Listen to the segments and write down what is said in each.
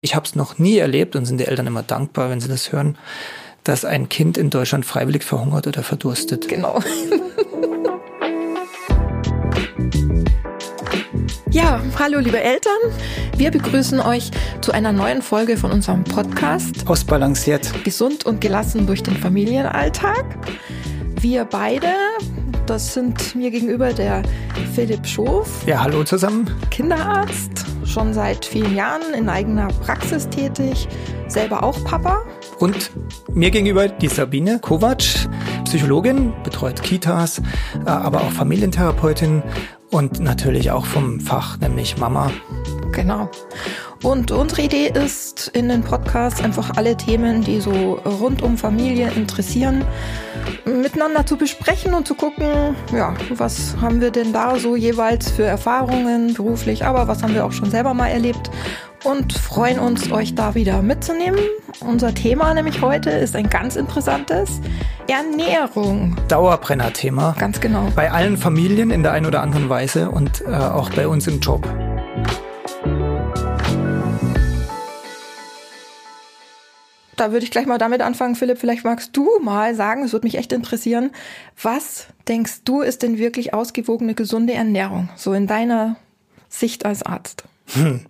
Ich habe es noch nie erlebt und sind die Eltern immer dankbar, wenn sie das hören, dass ein Kind in Deutschland freiwillig verhungert oder verdurstet. Genau. Ja, hallo liebe Eltern. Wir begrüßen euch zu einer neuen Folge von unserem Podcast. Ausbalanciert. Gesund und gelassen durch den Familienalltag. Wir beide, das sind mir gegenüber der Philipp Schof. Ja, hallo zusammen. Kinderarzt, schon seit vielen Jahren in eigener Praxis tätig, selber auch Papa. Und mir gegenüber die Sabine Kovac, Psychologin, betreut Kitas, äh, aber auch Familientherapeutin und natürlich auch vom Fach, nämlich Mama. Genau. Und unsere Idee ist, in den Podcast einfach alle Themen, die so rund um Familie interessieren, miteinander zu besprechen und zu gucken, ja, was haben wir denn da so jeweils für Erfahrungen beruflich, aber was haben wir auch schon selber mal erlebt und freuen uns, euch da wieder mitzunehmen. Unser Thema nämlich heute ist ein ganz interessantes. Ernährung. Dauerbrenner-Thema. Ganz genau. Bei allen Familien in der einen oder anderen Weise und äh, auch bei uns im Job. Da würde ich gleich mal damit anfangen, Philipp, vielleicht magst du mal sagen, es würde mich echt interessieren, was denkst du ist denn wirklich ausgewogene, gesunde Ernährung, so in deiner Sicht als Arzt? Hm.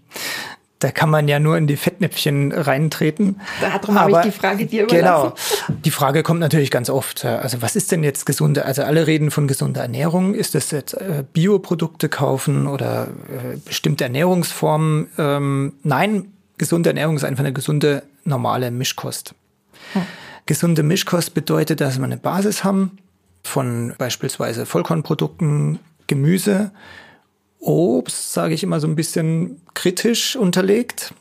Da kann man ja nur in die Fettnäpfchen reintreten. Darum habe ich die Frage dir überlassen. Genau. Die Frage kommt natürlich ganz oft. Also was ist denn jetzt gesunde? Also alle reden von gesunder Ernährung. Ist das jetzt äh, Bioprodukte kaufen oder äh, bestimmte Ernährungsformen? Ähm, nein, gesunde Ernährung ist einfach eine gesunde, normale Mischkost. Hm. Gesunde Mischkost bedeutet, dass wir eine Basis haben von beispielsweise Vollkornprodukten, Gemüse, Obst, sage ich immer so ein bisschen kritisch unterlegt,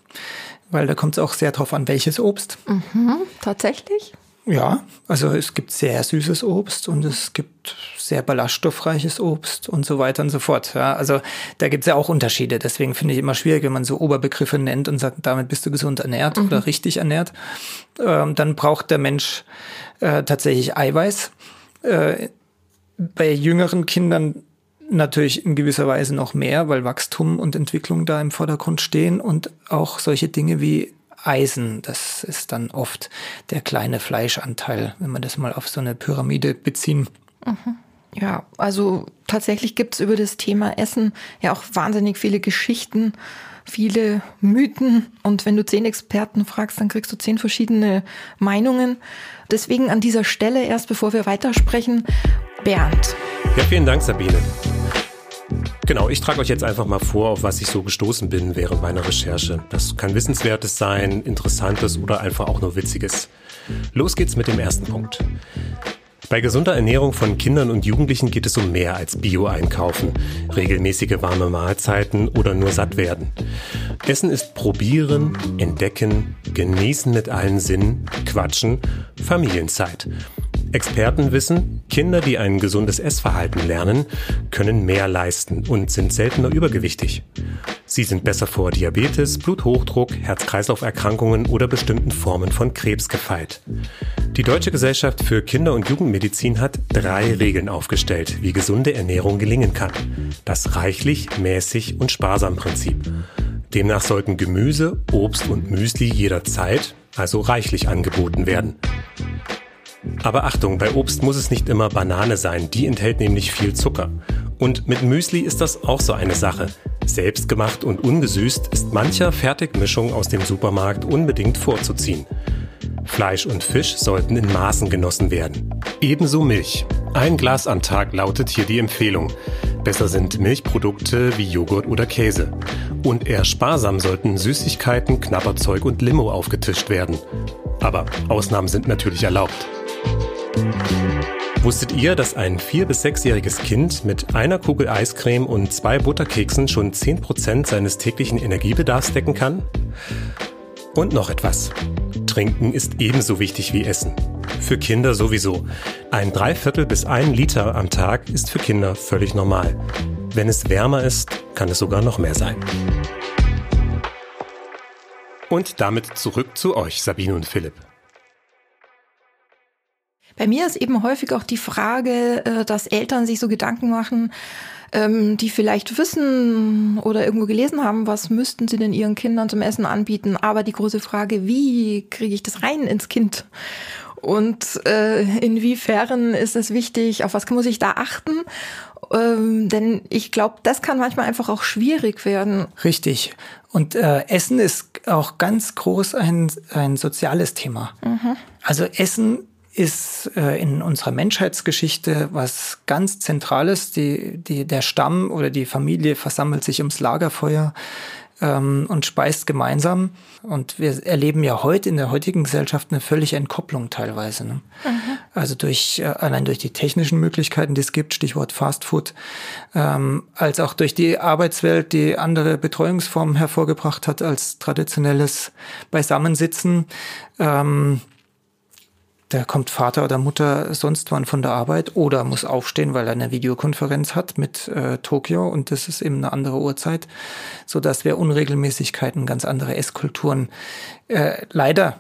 weil da kommt es auch sehr drauf an, welches Obst. Mhm, tatsächlich? Ja, also es gibt sehr süßes Obst und es gibt sehr ballaststoffreiches Obst und so weiter und so fort. Ja, also da gibt es ja auch Unterschiede. Deswegen finde ich immer schwierig, wenn man so Oberbegriffe nennt und sagt, damit bist du gesund ernährt mhm. oder richtig ernährt. Ähm, dann braucht der Mensch äh, tatsächlich Eiweiß. Äh, bei jüngeren Kindern natürlich in gewisser Weise noch mehr, weil Wachstum und Entwicklung da im Vordergrund stehen und auch solche Dinge wie Eisen, das ist dann oft der kleine Fleischanteil, wenn man das mal auf so eine Pyramide beziehen. Mhm. Ja, also tatsächlich gibt's über das Thema Essen ja auch wahnsinnig viele Geschichten, viele Mythen. Und wenn du zehn Experten fragst, dann kriegst du zehn verschiedene Meinungen. Deswegen an dieser Stelle erst, bevor wir weitersprechen, Bernd. Ja, vielen Dank, Sabine. Genau, ich trage euch jetzt einfach mal vor, auf was ich so gestoßen bin während meiner Recherche. Das kann Wissenswertes sein, Interessantes oder einfach auch nur Witziges. Los geht's mit dem ersten Punkt. Bei gesunder Ernährung von Kindern und Jugendlichen geht es um mehr als Bio-Einkaufen, regelmäßige warme Mahlzeiten oder nur satt werden. Essen ist probieren, entdecken, genießen mit allen Sinnen, quatschen, Familienzeit. Experten wissen, Kinder, die ein gesundes Essverhalten lernen, können mehr leisten und sind seltener übergewichtig. Sie sind besser vor Diabetes, Bluthochdruck, Herz-Kreislauf-Erkrankungen oder bestimmten Formen von Krebs gefeit. Die Deutsche Gesellschaft für Kinder- und Jugendmedizin hat drei Regeln aufgestellt, wie gesunde Ernährung gelingen kann. Das reichlich, mäßig und sparsam Prinzip. Demnach sollten Gemüse, Obst und Müsli jederzeit, also reichlich angeboten werden. Aber Achtung, bei Obst muss es nicht immer Banane sein, die enthält nämlich viel Zucker. Und mit Müsli ist das auch so eine Sache. Selbstgemacht und ungesüßt ist mancher Fertigmischung aus dem Supermarkt unbedingt vorzuziehen. Fleisch und Fisch sollten in Maßen genossen werden. Ebenso Milch. Ein Glas am Tag lautet hier die Empfehlung. Besser sind Milchprodukte wie Joghurt oder Käse. Und eher sparsam sollten Süßigkeiten, Knabberzeug und Limo aufgetischt werden. Aber Ausnahmen sind natürlich erlaubt. Wusstet ihr, dass ein vier- bis sechsjähriges Kind mit einer Kugel Eiscreme und zwei Butterkeksen schon 10% seines täglichen Energiebedarfs decken kann? Und noch etwas. Trinken ist ebenso wichtig wie Essen. Für Kinder sowieso. Ein Dreiviertel bis ein Liter am Tag ist für Kinder völlig normal. Wenn es wärmer ist, kann es sogar noch mehr sein. Und damit zurück zu euch, Sabine und Philipp. Bei mir ist eben häufig auch die Frage, äh, dass Eltern sich so Gedanken machen, ähm, die vielleicht wissen oder irgendwo gelesen haben, was müssten sie denn ihren Kindern zum Essen anbieten. Aber die große Frage, wie kriege ich das rein ins Kind? Und äh, inwiefern ist es wichtig, auf was muss ich da achten? Ähm, denn ich glaube, das kann manchmal einfach auch schwierig werden. Richtig. Und äh, Essen ist auch ganz groß ein, ein soziales Thema. Mhm. Also Essen ist äh, in unserer Menschheitsgeschichte was ganz Zentrales. Die, die, der Stamm oder die Familie versammelt sich ums Lagerfeuer ähm, und speist gemeinsam. Und wir erleben ja heute in der heutigen Gesellschaft eine völlige Entkopplung teilweise. Ne? Mhm. Also durch äh, allein durch die technischen Möglichkeiten, die es gibt, Stichwort Fast Food, ähm, als auch durch die Arbeitswelt, die andere Betreuungsformen hervorgebracht hat als traditionelles Beisammensitzen. Ähm, da kommt Vater oder Mutter sonst wann von der Arbeit oder muss aufstehen, weil er eine Videokonferenz hat mit äh, Tokio und das ist eben eine andere Uhrzeit, so dass wir Unregelmäßigkeiten, ganz andere Esskulturen äh, leider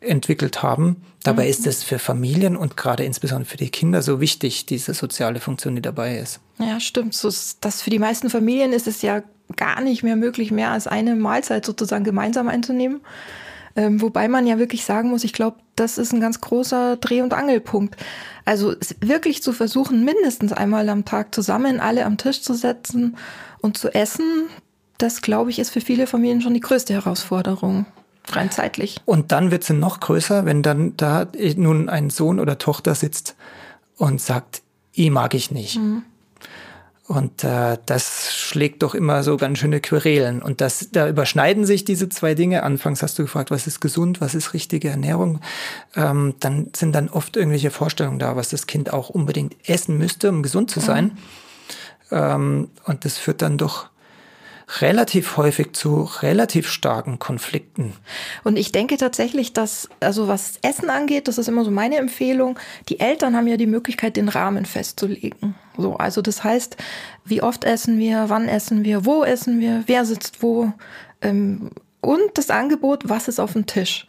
entwickelt haben. Dabei mhm. ist es für Familien und gerade insbesondere für die Kinder so wichtig, diese soziale Funktion, die dabei ist. Ja, stimmt. So ist das für die meisten Familien ist es ja gar nicht mehr möglich, mehr als eine Mahlzeit sozusagen gemeinsam einzunehmen. Ähm, wobei man ja wirklich sagen muss, ich glaube, das ist ein ganz großer Dreh- und Angelpunkt. Also wirklich zu versuchen, mindestens einmal am Tag zusammen alle am Tisch zu setzen und zu essen, das glaube ich, ist für viele Familien schon die größte Herausforderung. Rein zeitlich. Und dann wird sie noch größer, wenn dann da nun ein Sohn oder Tochter sitzt und sagt, ich mag ich nicht. Mhm. Und äh, das schlägt doch immer so ganz schöne Querelen. Und das, da überschneiden sich diese zwei Dinge. Anfangs hast du gefragt, was ist gesund, was ist richtige Ernährung. Ähm, dann sind dann oft irgendwelche Vorstellungen da, was das Kind auch unbedingt essen müsste, um gesund zu sein. Mhm. Ähm, und das führt dann doch relativ häufig zu relativ starken Konflikten. Und ich denke tatsächlich, dass, also was Essen angeht, das ist immer so meine Empfehlung, die Eltern haben ja die Möglichkeit, den Rahmen festzulegen. So, also das heißt, wie oft essen wir, wann essen wir, wo essen wir, wer sitzt wo, ähm, und das Angebot, was ist auf dem Tisch.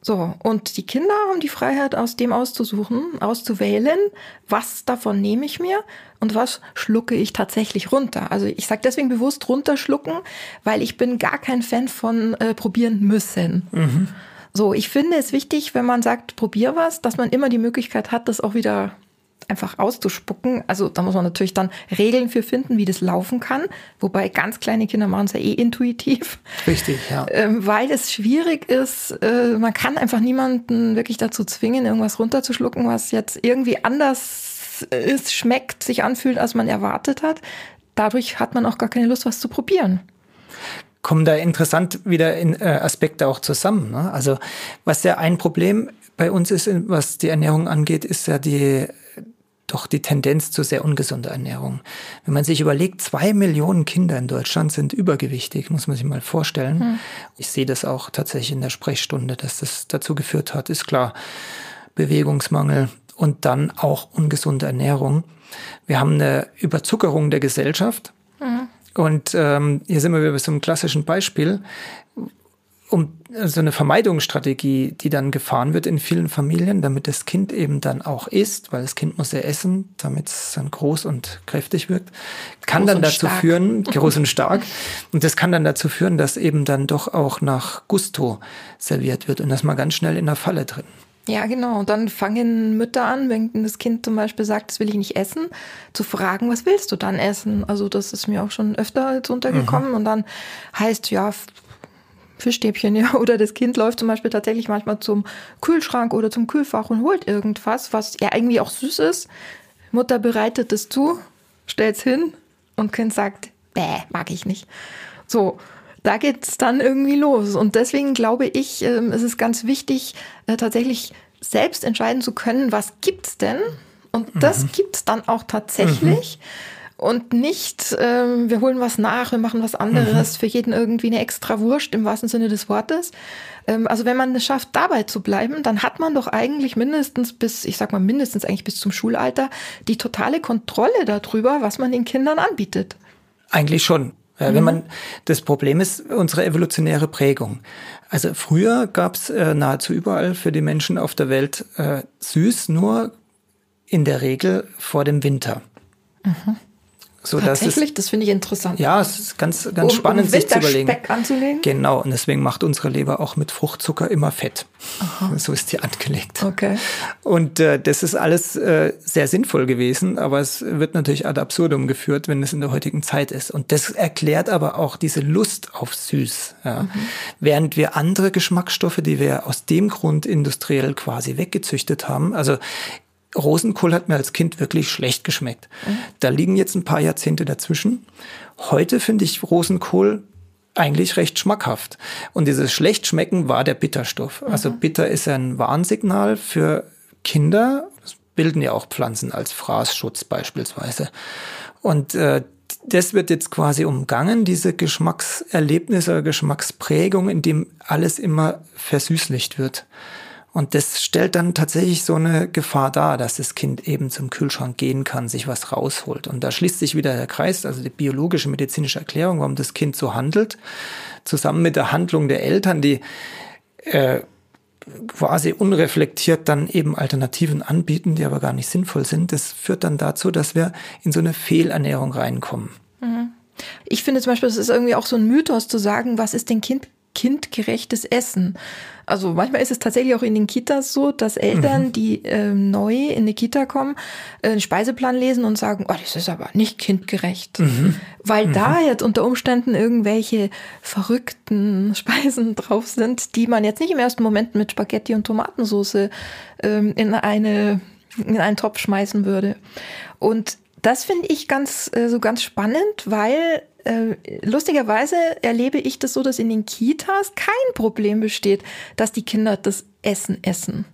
So, und die Kinder haben die Freiheit, aus dem auszusuchen, auszuwählen, was davon nehme ich mir und was schlucke ich tatsächlich runter. Also ich sage deswegen bewusst runterschlucken, weil ich bin gar kein Fan von äh, probieren müssen. Mhm. So, ich finde es wichtig, wenn man sagt, probier was, dass man immer die Möglichkeit hat, das auch wieder einfach auszuspucken. Also da muss man natürlich dann Regeln für finden, wie das laufen kann. Wobei ganz kleine Kinder machen es ja eh intuitiv. Richtig, ja. Ähm, weil es schwierig ist, äh, man kann einfach niemanden wirklich dazu zwingen, irgendwas runterzuschlucken, was jetzt irgendwie anders ist, schmeckt, sich anfühlt, als man erwartet hat. Dadurch hat man auch gar keine Lust, was zu probieren kommen da interessant wieder in äh, Aspekte auch zusammen. Ne? Also was ja ein Problem bei uns ist, was die Ernährung angeht, ist ja die doch die Tendenz zu sehr ungesunder Ernährung. Wenn man sich überlegt, zwei Millionen Kinder in Deutschland sind übergewichtig, muss man sich mal vorstellen. Hm. Ich sehe das auch tatsächlich in der Sprechstunde, dass das dazu geführt hat, ist klar. Bewegungsmangel und dann auch ungesunde Ernährung. Wir haben eine Überzuckerung der Gesellschaft. Hm. Und ähm, hier sind wir wieder bei so einem klassischen Beispiel um so eine Vermeidungsstrategie, die dann gefahren wird in vielen Familien, damit das Kind eben dann auch isst, weil das Kind muss ja essen, damit es dann groß und kräftig wirkt, kann groß dann dazu stark. führen, groß und stark, und das kann dann dazu führen, dass eben dann doch auch nach Gusto serviert wird und das mal ganz schnell in der Falle drin. Ja, genau. Und dann fangen Mütter an, wenn das Kind zum Beispiel sagt, das will ich nicht essen, zu fragen, was willst du dann essen? Also das ist mir auch schon öfter jetzt untergekommen. Mhm. Und dann heißt, ja, Fischstäbchen, ja. Oder das Kind läuft zum Beispiel tatsächlich manchmal zum Kühlschrank oder zum Kühlfach und holt irgendwas, was ja irgendwie auch süß ist. Mutter bereitet es zu, stellt's hin und Kind sagt, bäh, mag ich nicht. So, da geht's dann irgendwie los. Und deswegen glaube ich, ähm, es ist ganz wichtig, äh, tatsächlich selbst entscheiden zu können, was gibt's denn? Und das mhm. gibt's dann auch tatsächlich. Mhm und nicht, ähm, wir holen was nach, wir machen was anderes, mhm. für jeden irgendwie eine extra Wurst im wahrsten Sinne des Wortes. Ähm, also wenn man es schafft, dabei zu bleiben, dann hat man doch eigentlich mindestens bis, ich sag mal mindestens eigentlich bis zum Schulalter, die totale Kontrolle darüber, was man den Kindern anbietet. Eigentlich schon. Wenn mhm. man das Problem ist unsere evolutionäre Prägung. Also früher gab es äh, nahezu überall für die Menschen auf der Welt äh, süß, nur in der Regel vor dem Winter. Mhm. So, Tatsächlich, es, das finde ich interessant. Ja, es ist ganz, ganz um, spannend, um sich zu überlegen. anzulegen? Genau, und deswegen macht unsere Leber auch mit Fruchtzucker immer Fett. Aha. So ist die angelegt. Okay. Und äh, das ist alles äh, sehr sinnvoll gewesen, aber es wird natürlich ad absurdum geführt, wenn es in der heutigen Zeit ist. Und das erklärt aber auch diese Lust auf süß. Ja. Mhm. Während wir andere Geschmacksstoffe, die wir aus dem Grund industriell quasi weggezüchtet haben, also Rosenkohl hat mir als Kind wirklich schlecht geschmeckt. Mhm. Da liegen jetzt ein paar Jahrzehnte dazwischen. Heute finde ich Rosenkohl eigentlich recht schmackhaft. Und dieses Schlechtschmecken war der Bitterstoff. Mhm. Also bitter ist ein Warnsignal für Kinder. Das bilden ja auch Pflanzen als Fraßschutz beispielsweise. Und äh, das wird jetzt quasi umgangen, diese Geschmackserlebnisse, Geschmacksprägung, in dem alles immer versüßlicht wird. Und das stellt dann tatsächlich so eine Gefahr dar, dass das Kind eben zum Kühlschrank gehen kann, sich was rausholt. Und da schließt sich wieder der Kreis, also die biologische medizinische Erklärung, warum das Kind so handelt, zusammen mit der Handlung der Eltern, die äh, quasi unreflektiert dann eben Alternativen anbieten, die aber gar nicht sinnvoll sind. Das führt dann dazu, dass wir in so eine Fehlernährung reinkommen. Mhm. Ich finde zum Beispiel, es ist irgendwie auch so ein Mythos zu sagen, was ist denn Kind kindgerechtes Essen. Also manchmal ist es tatsächlich auch in den Kitas so, dass Eltern, mhm. die äh, neu in die Kita kommen, äh, einen Speiseplan lesen und sagen, oh, das ist aber nicht kindgerecht. Mhm. Weil mhm. da jetzt unter Umständen irgendwelche verrückten Speisen drauf sind, die man jetzt nicht im ersten Moment mit Spaghetti und Tomatensauce ähm, in eine in einen Topf schmeißen würde. Und das finde ich ganz äh, so ganz spannend, weil lustigerweise erlebe ich das so, dass in den Kitas kein Problem besteht, dass die Kinder das Essen essen.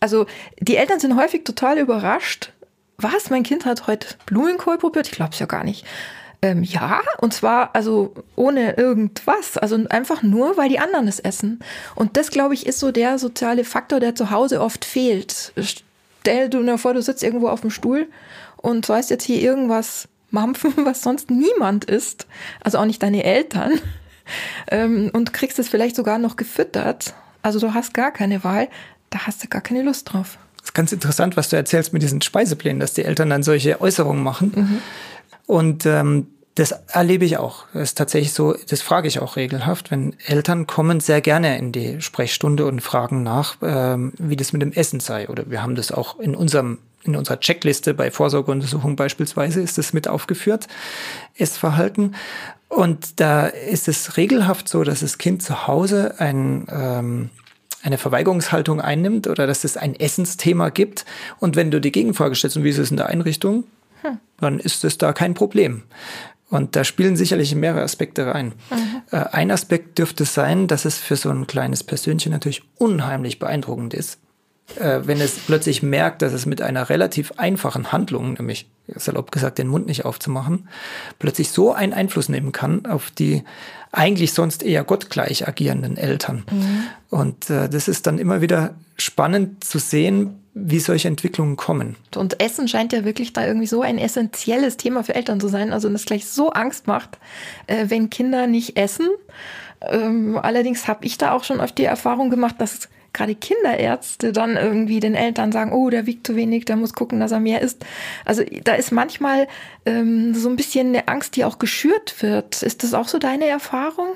Also die Eltern sind häufig total überrascht. Was? Mein Kind hat heute Blumenkohl probiert? Ich glaube es ja gar nicht. Ähm, ja, und zwar also ohne irgendwas, also einfach nur, weil die anderen es essen. Und das, glaube ich, ist so der soziale Faktor, der zu Hause oft fehlt. Stell dir vor, du sitzt irgendwo auf dem Stuhl und sollst jetzt hier irgendwas mampfen, was sonst niemand isst, also auch nicht deine Eltern, ähm, und kriegst es vielleicht sogar noch gefüttert. Also du hast gar keine Wahl, da hast du gar keine Lust drauf. Das ist ganz interessant, was du erzählst mit diesen Speiseplänen, dass die Eltern dann solche Äußerungen machen. Mhm. Und ähm, das erlebe ich auch. Das ist tatsächlich so, das frage ich auch regelhaft, wenn Eltern kommen sehr gerne in die Sprechstunde und fragen nach, ähm, wie das mit dem Essen sei. Oder wir haben das auch in unserem in unserer Checkliste bei Vorsorgeuntersuchungen beispielsweise ist das mit aufgeführt, Essverhalten. Und da ist es regelhaft so, dass das Kind zu Hause ein, ähm, eine Verweigerungshaltung einnimmt oder dass es ein Essensthema gibt. Und wenn du die Gegenfrage stellst, und wie ist es in der Einrichtung, hm. dann ist es da kein Problem. Und da spielen sicherlich mehrere Aspekte rein. Mhm. Äh, ein Aspekt dürfte sein, dass es für so ein kleines Persönchen natürlich unheimlich beeindruckend ist, äh, wenn es plötzlich merkt, dass es mit einer relativ einfachen Handlung, nämlich salopp gesagt, den Mund nicht aufzumachen, plötzlich so einen Einfluss nehmen kann auf die eigentlich sonst eher gottgleich agierenden Eltern. Mhm. Und äh, das ist dann immer wieder spannend zu sehen, wie solche Entwicklungen kommen. Und Essen scheint ja wirklich da irgendwie so ein essentielles Thema für Eltern zu sein, also das gleich so Angst macht, äh, wenn Kinder nicht essen. Ähm, allerdings habe ich da auch schon oft die Erfahrung gemacht, dass gerade Kinderärzte dann irgendwie den Eltern sagen, oh, der wiegt zu wenig, der muss gucken, dass er mehr isst. Also da ist manchmal ähm, so ein bisschen eine Angst, die auch geschürt wird. Ist das auch so deine Erfahrung?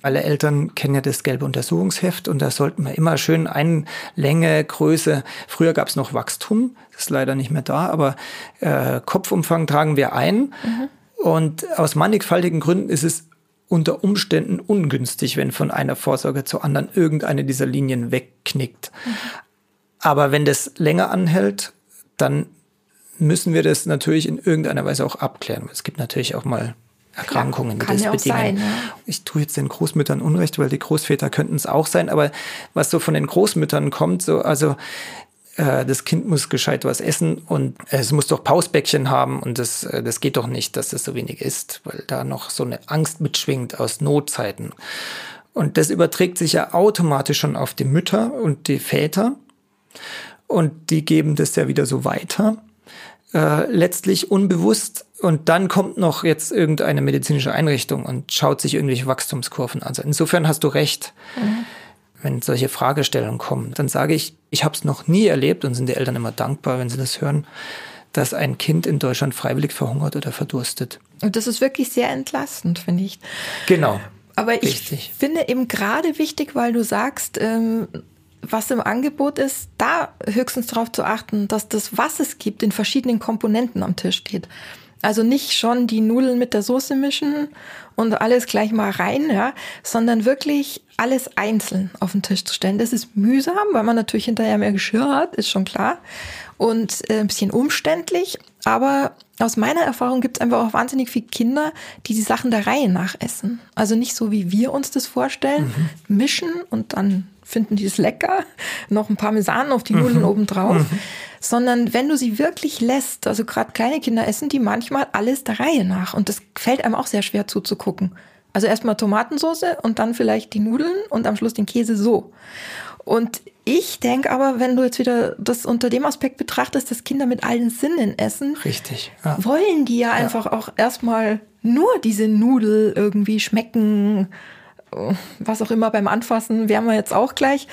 Alle Eltern kennen ja das gelbe Untersuchungsheft und da sollten wir immer schön Einlänge, Größe. Früher gab es noch Wachstum, das ist leider nicht mehr da, aber äh, Kopfumfang tragen wir ein. Mhm. Und aus mannigfaltigen Gründen ist es unter Umständen ungünstig, wenn von einer Vorsorge zur anderen irgendeine dieser Linien wegknickt. Mhm. Aber wenn das länger anhält, dann müssen wir das natürlich in irgendeiner Weise auch abklären. Es gibt natürlich auch mal Erkrankungen, Klar, die das bedingen. Sein, ja. Ich tue jetzt den Großmüttern Unrecht, weil die Großväter könnten es auch sein, aber was so von den Großmüttern kommt, so also äh, das Kind muss gescheit was essen und es muss doch Pausbäckchen haben und das, äh, das geht doch nicht, dass das so wenig ist, weil da noch so eine Angst mitschwingt aus Notzeiten. Und das überträgt sich ja automatisch schon auf die Mütter und die Väter und die geben das ja wieder so weiter. Äh, letztlich unbewusst und dann kommt noch jetzt irgendeine medizinische Einrichtung und schaut sich irgendwelche Wachstumskurven an. Also insofern hast du recht. Mhm wenn solche Fragestellungen kommen, dann sage ich, ich habe es noch nie erlebt und sind die Eltern immer dankbar, wenn sie das hören, dass ein Kind in Deutschland freiwillig verhungert oder verdurstet. Und das ist wirklich sehr entlastend, finde ich. Genau. Aber ich Richtig. finde eben gerade wichtig, weil du sagst, ähm, was im Angebot ist, da höchstens darauf zu achten, dass das, was es gibt, in verschiedenen Komponenten am Tisch steht. Also nicht schon die Nudeln mit der Soße mischen und alles gleich mal rein, ja, sondern wirklich alles einzeln auf den Tisch zu stellen. Das ist mühsam, weil man natürlich hinterher mehr Geschirr hat, ist schon klar. Und äh, ein bisschen umständlich. Aber aus meiner Erfahrung gibt es einfach auch wahnsinnig viele Kinder, die die Sachen der Reihe nach essen. Also nicht so, wie wir uns das vorstellen, mhm. mischen und dann finden die es lecker, noch ein Parmesan auf die Nudeln mhm. obendrauf. Mhm sondern wenn du sie wirklich lässt, also gerade kleine Kinder essen die manchmal alles der Reihe nach und das fällt einem auch sehr schwer zuzugucken. Also erstmal Tomatensauce und dann vielleicht die Nudeln und am Schluss den Käse so. Und ich denke aber, wenn du jetzt wieder das unter dem Aspekt betrachtest, dass Kinder mit allen Sinnen essen, richtig, ja. wollen die ja, ja einfach auch erstmal nur diese Nudel irgendwie schmecken, was auch immer beim Anfassen, werden wir jetzt auch gleich.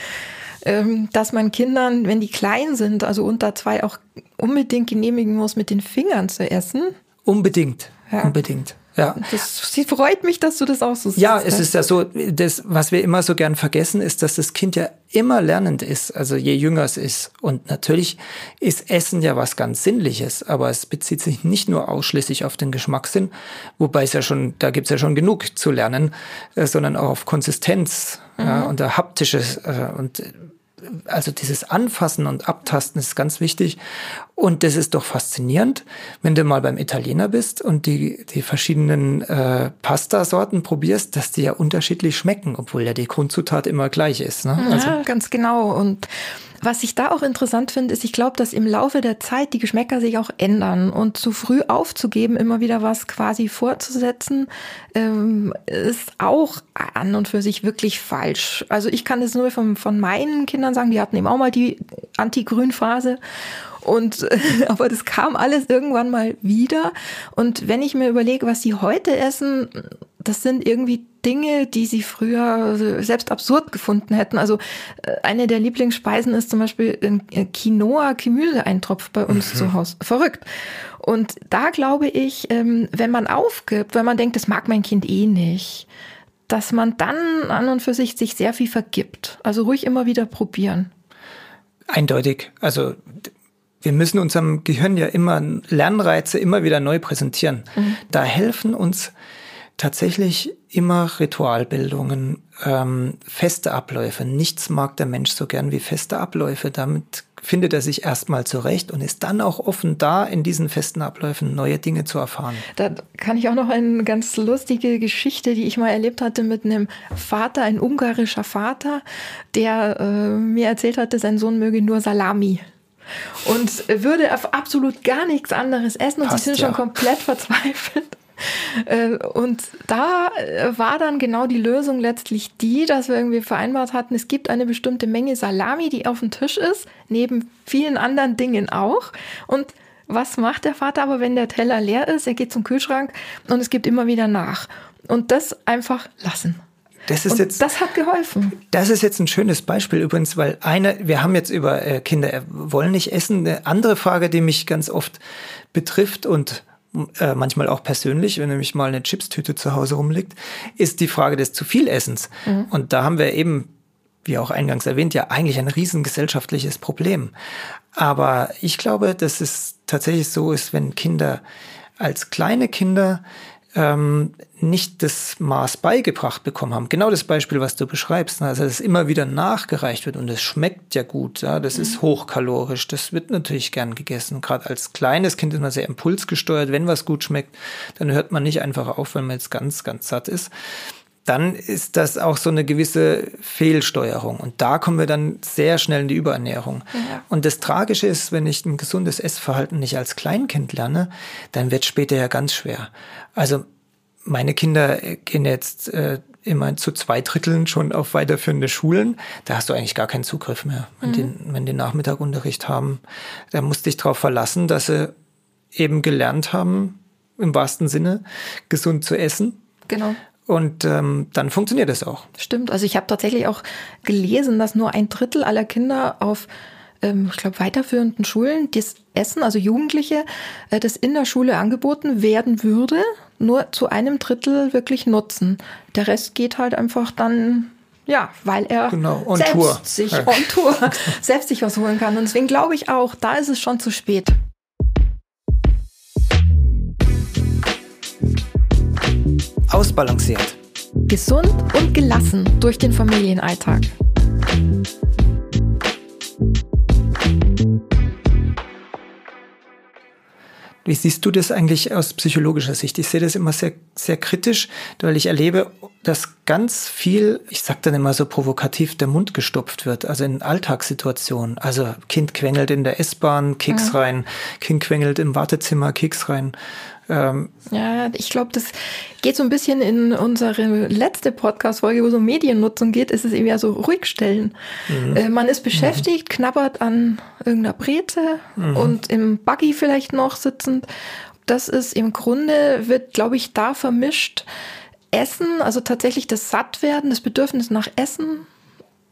Ähm, dass man Kindern, wenn die klein sind, also unter zwei, auch unbedingt genehmigen muss, mit den Fingern zu essen. Unbedingt, ja. unbedingt. Ja. Das freut mich, dass du das auch so siehst. Ja, es ist ja so, das, was wir immer so gern vergessen, ist, dass das Kind ja immer lernend ist, also je jünger es ist. Und natürlich ist Essen ja was ganz Sinnliches, aber es bezieht sich nicht nur ausschließlich auf den Geschmackssinn, wobei es ja schon, da gibt's ja schon genug zu lernen, äh, sondern auch auf Konsistenz mhm. ja, und der haptisches äh, und also dieses Anfassen und Abtasten ist ganz wichtig. Und das ist doch faszinierend, wenn du mal beim Italiener bist und die, die verschiedenen äh, Pastasorten probierst, dass die ja unterschiedlich schmecken, obwohl ja die Grundzutat immer gleich ist. Ne? Also, ja, ganz genau. Und was ich da auch interessant finde, ist, ich glaube, dass im Laufe der Zeit die Geschmäcker sich auch ändern und zu früh aufzugeben, immer wieder was quasi vorzusetzen, ähm, ist auch an und für sich wirklich falsch. Also ich kann das nur von, von meinen Kindern sagen, die hatten eben auch mal die Anti-Grün-Phase und aber das kam alles irgendwann mal wieder. Und wenn ich mir überlege, was sie heute essen, das sind irgendwie Dinge, die sie früher selbst absurd gefunden hätten. Also äh, eine der Lieblingsspeisen ist zum Beispiel ein Quinoa-Gemüseeintropf bei uns mhm. zu Hause. Verrückt. Und da glaube ich, ähm, wenn man aufgibt, wenn man denkt, das mag mein Kind eh nicht, dass man dann an und für sich sich sehr viel vergibt. Also ruhig immer wieder probieren. Eindeutig. Also wir müssen unserem Gehirn ja immer Lernreize immer wieder neu präsentieren. Mhm. Da helfen uns tatsächlich immer Ritualbildungen, ähm, feste Abläufe. Nichts mag der Mensch so gern wie feste Abläufe. Damit findet er sich erstmal zurecht und ist dann auch offen da, in diesen festen Abläufen neue Dinge zu erfahren. Da kann ich auch noch eine ganz lustige Geschichte, die ich mal erlebt hatte mit einem Vater, ein ungarischer Vater, der äh, mir erzählt hatte, sein Sohn möge nur Salami und würde auf absolut gar nichts anderes essen und Passt, sie sind ja. schon komplett verzweifelt. Äh, und da äh, war dann genau die Lösung letztlich die, dass wir irgendwie vereinbart hatten, es gibt eine bestimmte Menge Salami, die auf dem Tisch ist, neben vielen anderen Dingen auch. Und was macht der Vater aber, wenn der Teller leer ist? Er geht zum Kühlschrank und es gibt immer wieder nach. Und das einfach lassen. Das ist und jetzt, das hat geholfen. Das ist jetzt ein schönes Beispiel übrigens, weil eine, wir haben jetzt über äh, Kinder wollen nicht essen. Eine andere Frage, die mich ganz oft betrifft und äh, manchmal auch persönlich, wenn nämlich mal eine Chipstüte zu Hause rumliegt, ist die Frage des zu viel Essens. Mhm. Und da haben wir eben, wie auch eingangs erwähnt, ja eigentlich ein riesen gesellschaftliches Problem. Aber ich glaube, dass es tatsächlich so ist, wenn Kinder als kleine Kinder ähm, nicht das Maß beigebracht bekommen haben. Genau das Beispiel, was du beschreibst. Ne? Also, dass es immer wieder nachgereicht wird und es schmeckt ja gut. Ja? Das mhm. ist hochkalorisch. Das wird natürlich gern gegessen. Gerade als kleines Kind ist man sehr impulsgesteuert. Wenn was gut schmeckt, dann hört man nicht einfach auf, wenn man jetzt ganz, ganz satt ist dann ist das auch so eine gewisse Fehlsteuerung. Und da kommen wir dann sehr schnell in die Überernährung. Ja. Und das Tragische ist, wenn ich ein gesundes Essverhalten nicht als Kleinkind lerne, dann wird später ja ganz schwer. Also meine Kinder gehen jetzt äh, immer zu zwei Dritteln schon auf weiterführende Schulen. Da hast du eigentlich gar keinen Zugriff mehr, wenn, mhm. die, wenn die Nachmittagunterricht haben. Da musst du dich darauf verlassen, dass sie eben gelernt haben, im wahrsten Sinne, gesund zu essen. Genau. Und ähm, dann funktioniert es auch. Stimmt. Also ich habe tatsächlich auch gelesen, dass nur ein Drittel aller Kinder auf ähm, ich glaube, weiterführenden Schulen das Essen, also Jugendliche, äh, das in der Schule angeboten werden würde, nur zu einem Drittel wirklich nutzen. Der Rest geht halt einfach dann ja, weil er genau, on selbst Tour. sich on Tour selbst sich was holen kann. Und deswegen glaube ich auch, da ist es schon zu spät. Ausbalanciert. Gesund und gelassen durch den Familienalltag. Wie siehst du das eigentlich aus psychologischer Sicht? Ich sehe das immer sehr, sehr kritisch, weil ich erlebe, dass ganz viel, ich sag dann immer so provokativ, der Mund gestopft wird, also in Alltagssituationen. Also Kind quengelt in der S-Bahn, Keks ja. rein, Kind quengelt im Wartezimmer, Keks rein. Ähm, ja, ich glaube, das geht so ein bisschen in unsere letzte Podcast-Folge, wo es um Mediennutzung geht, ist es eben ja so ruhig stellen. Mhm. Äh, man ist beschäftigt, mhm. knabbert an irgendeiner Brete mhm. und im Buggy vielleicht noch sitzend. Das ist im Grunde, wird, glaube ich, da vermischt. Essen, also tatsächlich das Sattwerden, das Bedürfnis nach Essen,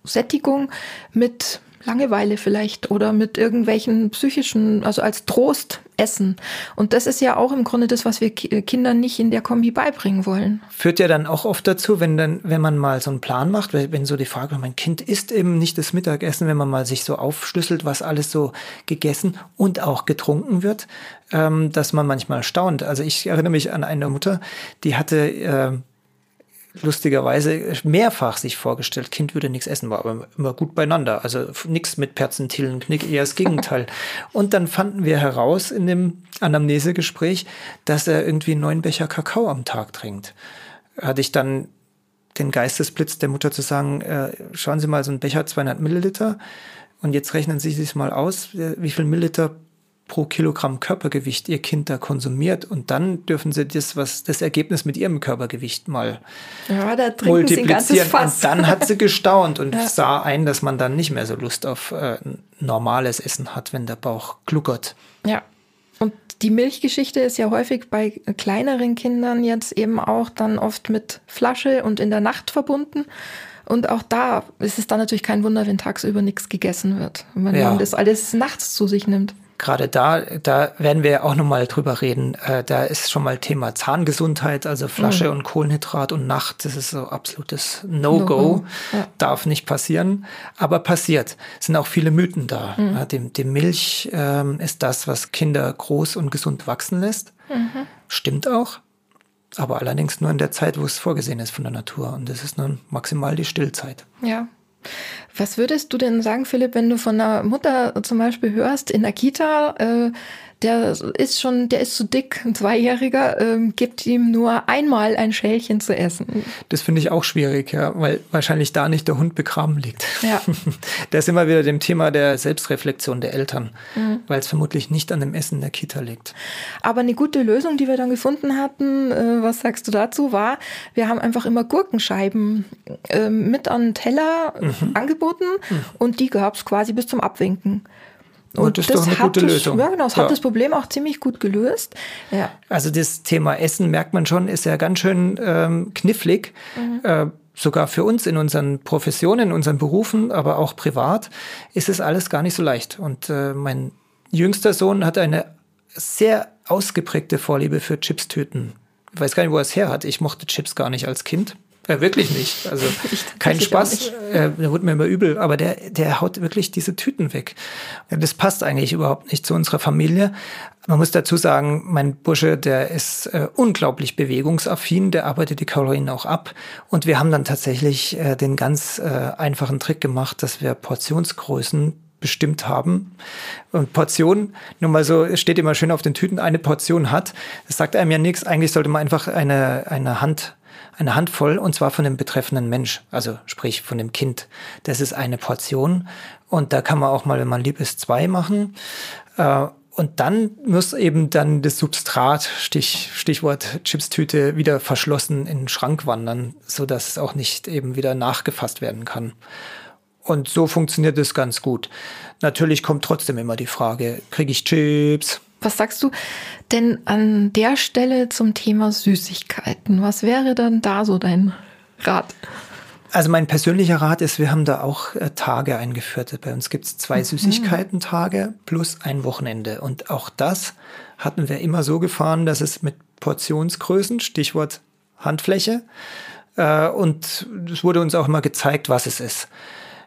Sättigung mit Langeweile vielleicht oder mit irgendwelchen psychischen, also als Trost essen. Und das ist ja auch im Grunde das, was wir Kindern nicht in der Kombi beibringen wollen. Führt ja dann auch oft dazu, wenn dann, wenn man mal so einen Plan macht, wenn so die Frage, mein Kind isst eben nicht das Mittagessen, wenn man mal sich so aufschlüsselt, was alles so gegessen und auch getrunken wird, ähm, dass man manchmal staunt. Also ich erinnere mich an eine Mutter, die hatte äh, lustigerweise mehrfach sich vorgestellt, Kind würde nichts essen, war aber immer gut beieinander. Also nichts mit Perzentillen, Knick, eher das Gegenteil. Und dann fanden wir heraus in dem Anamnesegespräch, dass er irgendwie neun Becher Kakao am Tag trinkt. Hatte ich dann den Geistesblitz der Mutter zu sagen, äh, schauen Sie mal, so ein Becher 200 Milliliter und jetzt rechnen Sie sich mal aus, wie viel Milliliter pro Kilogramm Körpergewicht ihr Kind da konsumiert und dann dürfen sie das, was das Ergebnis mit ihrem Körpergewicht mal ja, da multiplizieren. Und dann hat sie gestaunt und ja. sah ein, dass man dann nicht mehr so Lust auf äh, normales Essen hat, wenn der Bauch gluckert. Ja. Und die Milchgeschichte ist ja häufig bei kleineren Kindern jetzt eben auch dann oft mit Flasche und in der Nacht verbunden. Und auch da ist es dann natürlich kein Wunder, wenn tagsüber nichts gegessen wird, wenn ja. man das alles nachts zu sich nimmt gerade da, da werden wir auch nochmal drüber reden. Äh, da ist schon mal Thema Zahngesundheit, also Flasche mhm. und Kohlenhydrat und Nacht. Das ist so absolutes No-Go. No ja. Darf nicht passieren. Aber passiert. Es sind auch viele Mythen da. Mhm. Ja, die, die, Milch ähm, ist das, was Kinder groß und gesund wachsen lässt. Mhm. Stimmt auch. Aber allerdings nur in der Zeit, wo es vorgesehen ist von der Natur. Und das ist nun maximal die Stillzeit. Ja. Was würdest du denn sagen, Philipp, wenn du von einer Mutter zum Beispiel hörst, in der Kita, äh, der ist schon, der ist zu dick, ein Zweijähriger, ähm, gibt ihm nur einmal ein Schälchen zu essen. Das finde ich auch schwierig, ja, weil wahrscheinlich da nicht der Hund begraben liegt. Ja. da ist immer wieder dem Thema der Selbstreflexion der Eltern, mhm. weil es vermutlich nicht an dem Essen der Kita liegt. Aber eine gute Lösung, die wir dann gefunden hatten, äh, was sagst du dazu, war, wir haben einfach immer Gurkenscheiben äh, mit an den Teller mhm. angeboten mhm. und die gab es quasi bis zum Abwinken. Und das, das ist doch eine gute das, Lösung. Ja, genau. Das ja. hat das Problem auch ziemlich gut gelöst. Ja. Also das Thema Essen merkt man schon, ist ja ganz schön ähm, knifflig. Mhm. Äh, sogar für uns in unseren Professionen, in unseren Berufen, aber auch privat, ist es alles gar nicht so leicht. Und äh, mein jüngster Sohn hat eine sehr ausgeprägte Vorliebe für Chipstüten. Ich weiß gar nicht, wo er es her hat. Ich mochte Chips gar nicht als Kind. Äh, wirklich nicht. Also kein Spaß. Äh, der wurde mir immer übel, aber der, der haut wirklich diese Tüten weg. Das passt eigentlich überhaupt nicht zu unserer Familie. Man muss dazu sagen, mein Bursche, der ist äh, unglaublich bewegungsaffin, der arbeitet die Kalorien auch ab. Und wir haben dann tatsächlich äh, den ganz äh, einfachen Trick gemacht, dass wir Portionsgrößen bestimmt haben. Und Portion, nur mal so, es steht immer schön auf den Tüten, eine Portion hat. Das sagt einem ja nichts. Eigentlich sollte man einfach eine, eine Hand eine Handvoll und zwar von dem betreffenden Mensch, also sprich von dem Kind. Das ist eine Portion und da kann man auch mal, wenn man lieb ist, zwei machen. Äh, und dann muss eben dann das Substrat, Stich, Stichwort Chipstüte, wieder verschlossen in den Schrank wandern, so dass es auch nicht eben wieder nachgefasst werden kann. Und so funktioniert es ganz gut. Natürlich kommt trotzdem immer die Frage, kriege ich Chips? Was sagst du denn an der Stelle zum Thema Süßigkeiten? Was wäre dann da so dein Rat? Also mein persönlicher Rat ist, wir haben da auch äh, Tage eingeführt. Bei uns gibt es zwei mhm. Süßigkeiten-Tage plus ein Wochenende. Und auch das hatten wir immer so gefahren, dass es mit Portionsgrößen, Stichwort Handfläche, äh, und es wurde uns auch immer gezeigt, was es ist.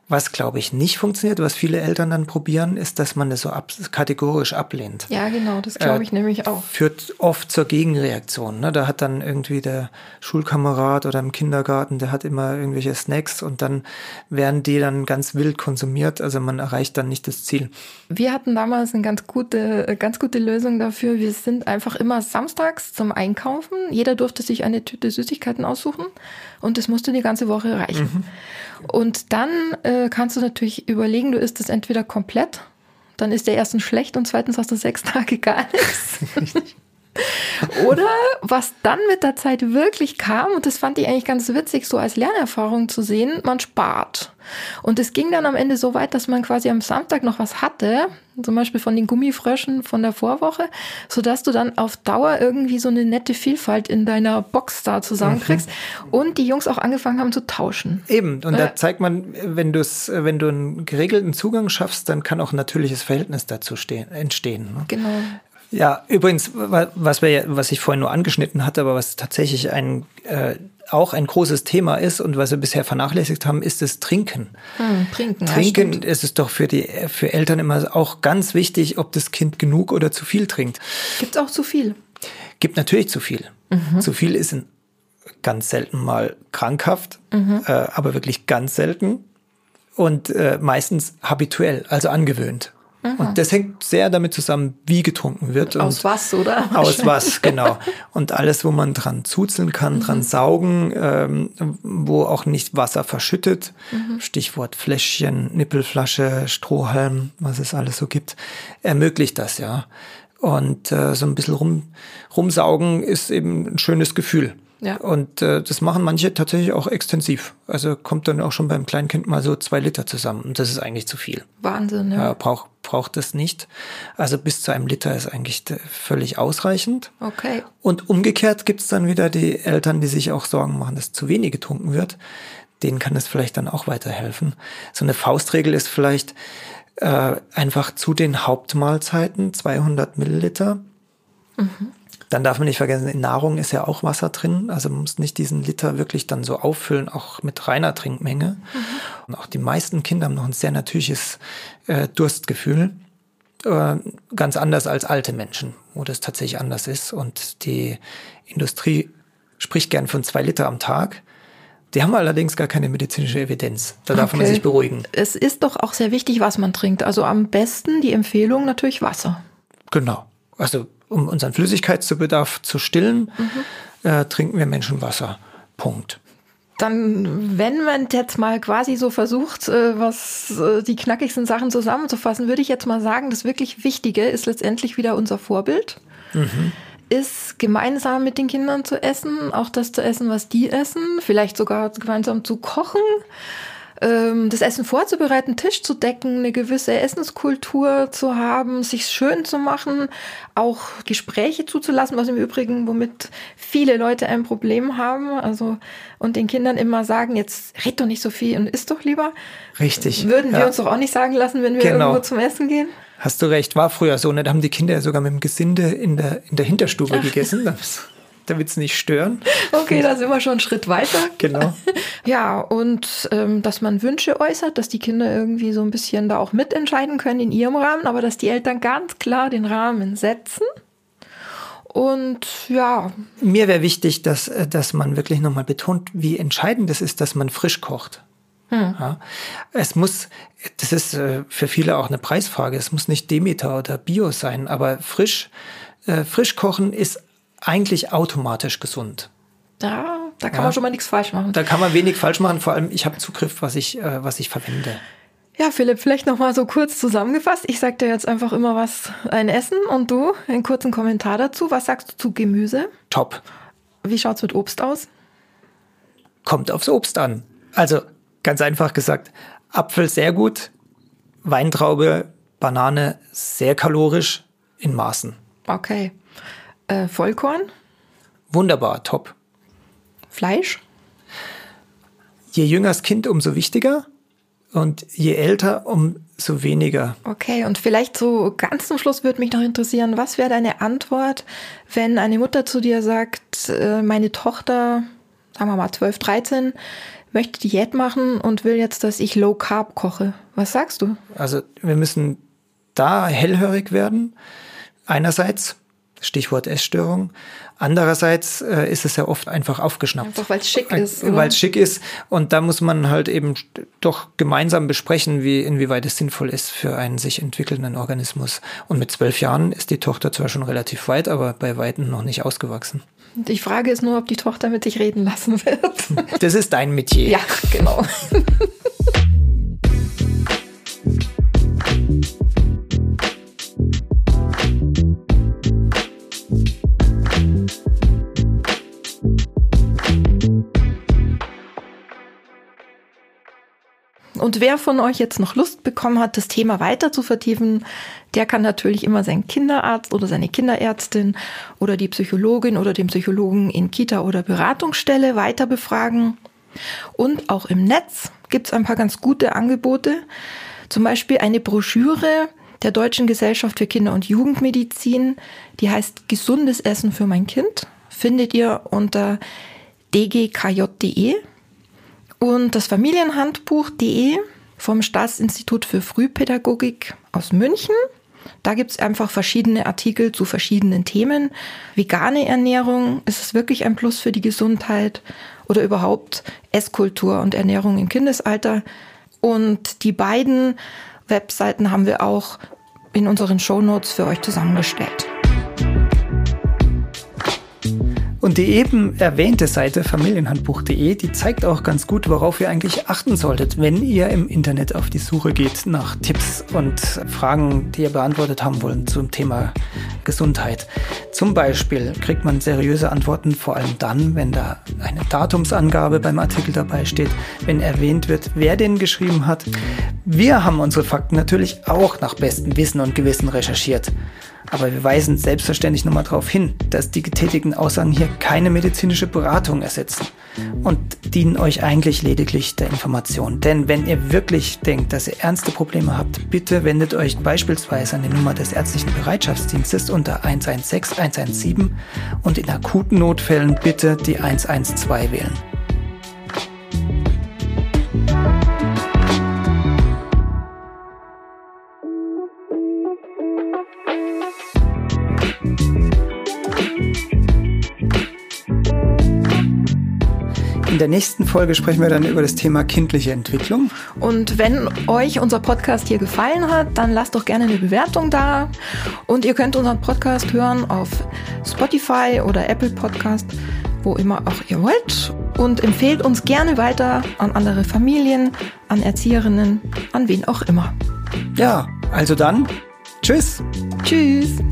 Was, glaube ich, nicht funktioniert, was viele Eltern dann probieren, ist, dass man das so ab, kategorisch ablehnt. Ja, genau, das glaube ich äh, nämlich auch. Führt oft zur Gegenreaktion. Ne? Da hat dann irgendwie der Schulkamerad oder im Kindergarten, der hat immer irgendwelche Snacks und dann werden die dann ganz wild konsumiert. Also man erreicht dann nicht das Ziel. Wir hatten damals eine ganz gute, ganz gute Lösung dafür. Wir sind einfach immer samstags zum Einkaufen. Jeder durfte sich eine Tüte Süßigkeiten aussuchen und das musste die ganze Woche reichen. Mhm. Und dann äh, kannst du natürlich überlegen, du isst es entweder komplett, dann ist der erstens schlecht und zweitens hast du sechs Tage gar nichts. Oder was dann mit der Zeit wirklich kam, und das fand ich eigentlich ganz witzig, so als Lernerfahrung zu sehen, man spart. Und es ging dann am Ende so weit, dass man quasi am Samstag noch was hatte, zum Beispiel von den Gummifröschen von der Vorwoche, sodass du dann auf Dauer irgendwie so eine nette Vielfalt in deiner Box da zusammenkriegst mhm. und die Jungs auch angefangen haben zu tauschen. Eben, und äh, da zeigt man, wenn, du's, wenn du einen geregelten Zugang schaffst, dann kann auch ein natürliches Verhältnis dazu stehen, entstehen. Ne? Genau. Ja, übrigens, was, wir, was ich vorhin nur angeschnitten hatte, aber was tatsächlich ein, äh, auch ein großes Thema ist und was wir bisher vernachlässigt haben, ist das Trinken. Hm, trinken. Trinken ja, ist es doch für die für Eltern immer auch ganz wichtig, ob das Kind genug oder zu viel trinkt. Gibt es auch zu viel? Gibt natürlich zu viel. Mhm. Zu viel ist ganz selten mal krankhaft, mhm. äh, aber wirklich ganz selten und äh, meistens habituell, also angewöhnt. Und das hängt sehr damit zusammen, wie getrunken wird. Aus was, oder? Aus was, genau. Und alles, wo man dran zuzeln kann, mhm. dran saugen, ähm, wo auch nicht Wasser verschüttet. Mhm. Stichwort Fläschchen, Nippelflasche, Strohhalm, was es alles so gibt, ermöglicht das, ja. Und äh, so ein bisschen rum, rumsaugen ist eben ein schönes Gefühl. Ja. Und äh, das machen manche tatsächlich auch extensiv. Also kommt dann auch schon beim Kleinkind mal so zwei Liter zusammen. Und das ist eigentlich zu viel. Wahnsinn, ja. ja braucht braucht es nicht. Also bis zu einem Liter ist eigentlich völlig ausreichend. Okay. Und umgekehrt gibt es dann wieder die Eltern, die sich auch Sorgen machen, dass zu wenig getrunken wird. Denen kann es vielleicht dann auch weiterhelfen. So eine Faustregel ist vielleicht äh, einfach zu den Hauptmahlzeiten 200 Milliliter. Mhm. Dann darf man nicht vergessen, in Nahrung ist ja auch Wasser drin. Also man muss nicht diesen Liter wirklich dann so auffüllen, auch mit reiner Trinkmenge. Mhm. Und auch die meisten Kinder haben noch ein sehr natürliches äh, Durstgefühl. Äh, ganz anders als alte Menschen, wo das tatsächlich anders ist. Und die Industrie spricht gern von zwei Liter am Tag. Die haben allerdings gar keine medizinische Evidenz. Da darf okay. man sich beruhigen. Es ist doch auch sehr wichtig, was man trinkt. Also am besten die Empfehlung natürlich Wasser. Genau. Also um unseren Flüssigkeitsbedarf zu stillen, mhm. äh, trinken wir Menschen Wasser. Punkt. Dann, wenn man jetzt mal quasi so versucht, äh, was äh, die knackigsten Sachen zusammenzufassen, würde ich jetzt mal sagen, das wirklich Wichtige ist letztendlich wieder unser Vorbild. Mhm. Ist gemeinsam mit den Kindern zu essen, auch das zu essen, was die essen, vielleicht sogar gemeinsam zu kochen das Essen vorzubereiten, Tisch zu decken, eine gewisse Essenskultur zu haben, sich schön zu machen, auch Gespräche zuzulassen, was im Übrigen, womit viele Leute ein Problem haben. Also, und den Kindern immer sagen, jetzt red doch nicht so viel und isst doch lieber. Richtig. Würden wir ja. uns doch auch nicht sagen lassen, wenn wir genau. irgendwo zum Essen gehen. Hast du recht, war früher so. Ne? Da haben die Kinder ja sogar mit dem Gesinde in der, in der Hinterstube Ach. gegessen. Damit es nicht stören. Okay, da sind wir schon einen Schritt weiter. Genau. Ja, und ähm, dass man Wünsche äußert, dass die Kinder irgendwie so ein bisschen da auch mitentscheiden können in ihrem Rahmen, aber dass die Eltern ganz klar den Rahmen setzen. Und ja. Mir wäre wichtig, dass, äh, dass man wirklich nochmal betont, wie entscheidend es ist, dass man frisch kocht. Hm. Ja, es muss, das ist äh, für viele auch eine Preisfrage, es muss nicht Demeter oder Bio sein, aber frisch, äh, frisch kochen ist eigentlich automatisch gesund. Da, da kann ja. man schon mal nichts falsch machen. Da kann man wenig falsch machen, vor allem ich habe Zugriff, was ich, äh, was ich verwende. Ja, Philipp, vielleicht noch mal so kurz zusammengefasst. Ich sag dir jetzt einfach immer was, ein Essen und du einen kurzen Kommentar dazu. Was sagst du zu Gemüse? Top. Wie schaut's mit Obst aus? Kommt aufs Obst an. Also ganz einfach gesagt, Apfel sehr gut, Weintraube, Banane sehr kalorisch in Maßen. Okay. Äh, Vollkorn? Wunderbar, top. Fleisch? je jünger das Kind, umso wichtiger. Und je älter, umso weniger. Okay, und vielleicht so ganz zum Schluss würde mich noch interessieren, was wäre deine Antwort, wenn eine Mutter zu dir sagt, äh, meine Tochter, sagen wir mal 12, 13, möchte Diät machen und will jetzt, dass ich Low Carb koche. Was sagst du? Also wir müssen da hellhörig werden. Einerseits, Stichwort Essstörung. Andererseits äh, ist es ja oft einfach aufgeschnappt. Einfach weil es schick ist. Weil es schick ist. Und da muss man halt eben doch gemeinsam besprechen, wie, inwieweit es sinnvoll ist für einen sich entwickelnden Organismus. Und mit zwölf Jahren ist die Tochter zwar schon relativ weit, aber bei Weitem noch nicht ausgewachsen. Die Frage ist nur, ob die Tochter mit sich reden lassen wird. Das ist dein Metier. Ja, genau. Und wer von euch jetzt noch Lust bekommen hat, das Thema weiter zu vertiefen, der kann natürlich immer seinen Kinderarzt oder seine Kinderärztin oder die Psychologin oder den Psychologen in Kita oder Beratungsstelle weiter befragen. Und auch im Netz gibt es ein paar ganz gute Angebote. Zum Beispiel eine Broschüre der Deutschen Gesellschaft für Kinder- und Jugendmedizin, die heißt Gesundes Essen für mein Kind. Findet ihr unter dgkj.de. Und das Familienhandbuch.de vom Staatsinstitut für Frühpädagogik aus München. Da gibt's einfach verschiedene Artikel zu verschiedenen Themen. Vegane Ernährung, ist es wirklich ein Plus für die Gesundheit? Oder überhaupt Esskultur und Ernährung im Kindesalter? Und die beiden Webseiten haben wir auch in unseren Shownotes für euch zusammengestellt. Und die eben erwähnte Seite familienhandbuch.de, die zeigt auch ganz gut, worauf ihr eigentlich achten solltet, wenn ihr im Internet auf die Suche geht nach Tipps und Fragen, die ihr beantwortet haben wollt zum Thema Gesundheit. Zum Beispiel kriegt man seriöse Antworten vor allem dann, wenn da eine Datumsangabe beim Artikel dabei steht, wenn erwähnt wird, wer den geschrieben hat. Wir haben unsere Fakten natürlich auch nach bestem Wissen und Gewissen recherchiert. Aber wir weisen selbstverständlich nochmal darauf hin, dass die getätigten Aussagen hier keine medizinische Beratung ersetzen und dienen euch eigentlich lediglich der Information. Denn wenn ihr wirklich denkt, dass ihr ernste Probleme habt, bitte wendet euch beispielsweise an die Nummer des ärztlichen Bereitschaftsdienstes unter 116 117 und in akuten Notfällen bitte die 112 wählen. In der nächsten Folge sprechen wir dann über das Thema kindliche Entwicklung. Und wenn euch unser Podcast hier gefallen hat, dann lasst doch gerne eine Bewertung da. Und ihr könnt unseren Podcast hören auf Spotify oder Apple Podcast, wo immer auch ihr wollt. Und empfehlt uns gerne weiter an andere Familien, an Erzieherinnen, an wen auch immer. Ja, also dann, tschüss. Tschüss.